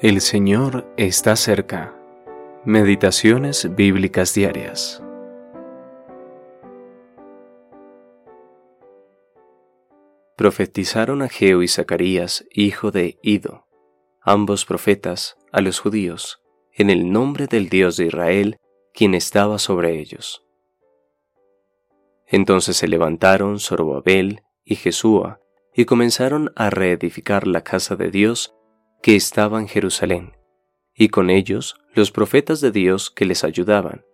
El Señor está cerca. Meditaciones bíblicas diarias. Profetizaron Ageo y Zacarías, hijo de Ido, ambos profetas, a los judíos, en el nombre del Dios de Israel, quien estaba sobre ellos. Entonces se levantaron Zorobabel y Jesúa y comenzaron a reedificar la casa de Dios que estaba en Jerusalén, y con ellos los profetas de Dios que les ayudaban,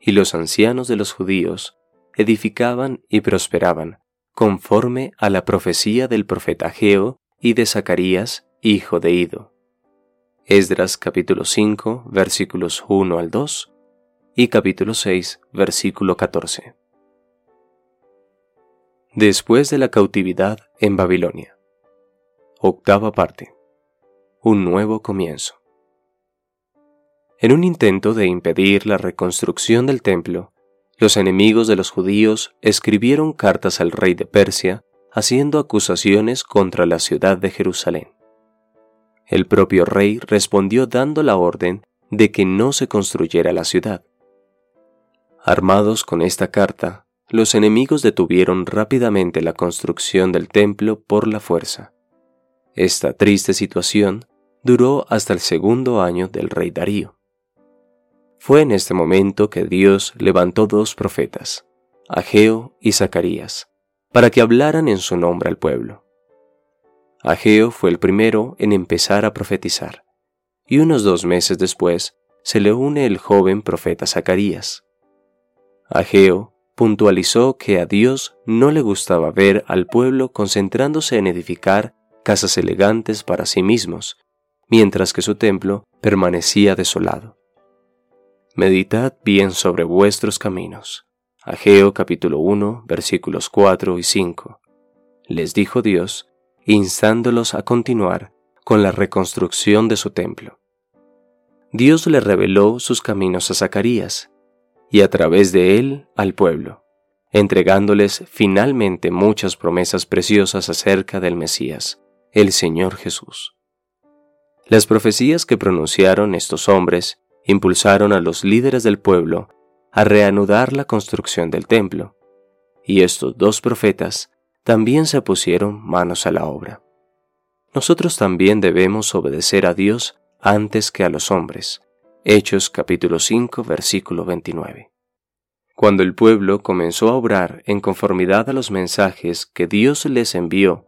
y los ancianos de los judíos edificaban y prosperaban, conforme a la profecía del profeta Geo y de Zacarías, hijo de Ido. Esdras capítulo 5 versículos 1 al 2 y capítulo 6 versículo 14 después de la cautividad en Babilonia. Octava parte. Un nuevo comienzo. En un intento de impedir la reconstrucción del templo, los enemigos de los judíos escribieron cartas al rey de Persia haciendo acusaciones contra la ciudad de Jerusalén. El propio rey respondió dando la orden de que no se construyera la ciudad. Armados con esta carta, los enemigos detuvieron rápidamente la construcción del templo por la fuerza. Esta triste situación duró hasta el segundo año del rey Darío. Fue en este momento que Dios levantó dos profetas, Ageo y Zacarías, para que hablaran en su nombre al pueblo. Ageo fue el primero en empezar a profetizar, y unos dos meses después se le une el joven profeta Zacarías. Ageo puntualizó que a Dios no le gustaba ver al pueblo concentrándose en edificar casas elegantes para sí mismos, mientras que su templo permanecía desolado. Meditad bien sobre vuestros caminos. Ageo capítulo 1 versículos 4 y 5. Les dijo Dios, instándolos a continuar con la reconstrucción de su templo. Dios le reveló sus caminos a Zacarías, y a través de él al pueblo, entregándoles finalmente muchas promesas preciosas acerca del Mesías, el Señor Jesús. Las profecías que pronunciaron estos hombres impulsaron a los líderes del pueblo a reanudar la construcción del templo, y estos dos profetas también se pusieron manos a la obra. Nosotros también debemos obedecer a Dios antes que a los hombres, Hechos capítulo 5 versículo 29. Cuando el pueblo comenzó a obrar en conformidad a los mensajes que Dios les envió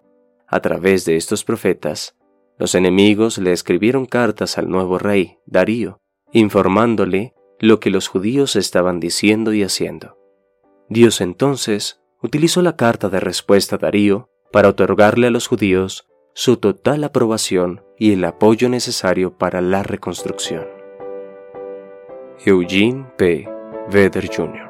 a través de estos profetas, los enemigos le escribieron cartas al nuevo rey, Darío, informándole lo que los judíos estaban diciendo y haciendo. Dios entonces utilizó la carta de respuesta a Darío para otorgarle a los judíos su total aprobación y el apoyo necesario para la reconstrucción. Eugene P. Vedder Jr.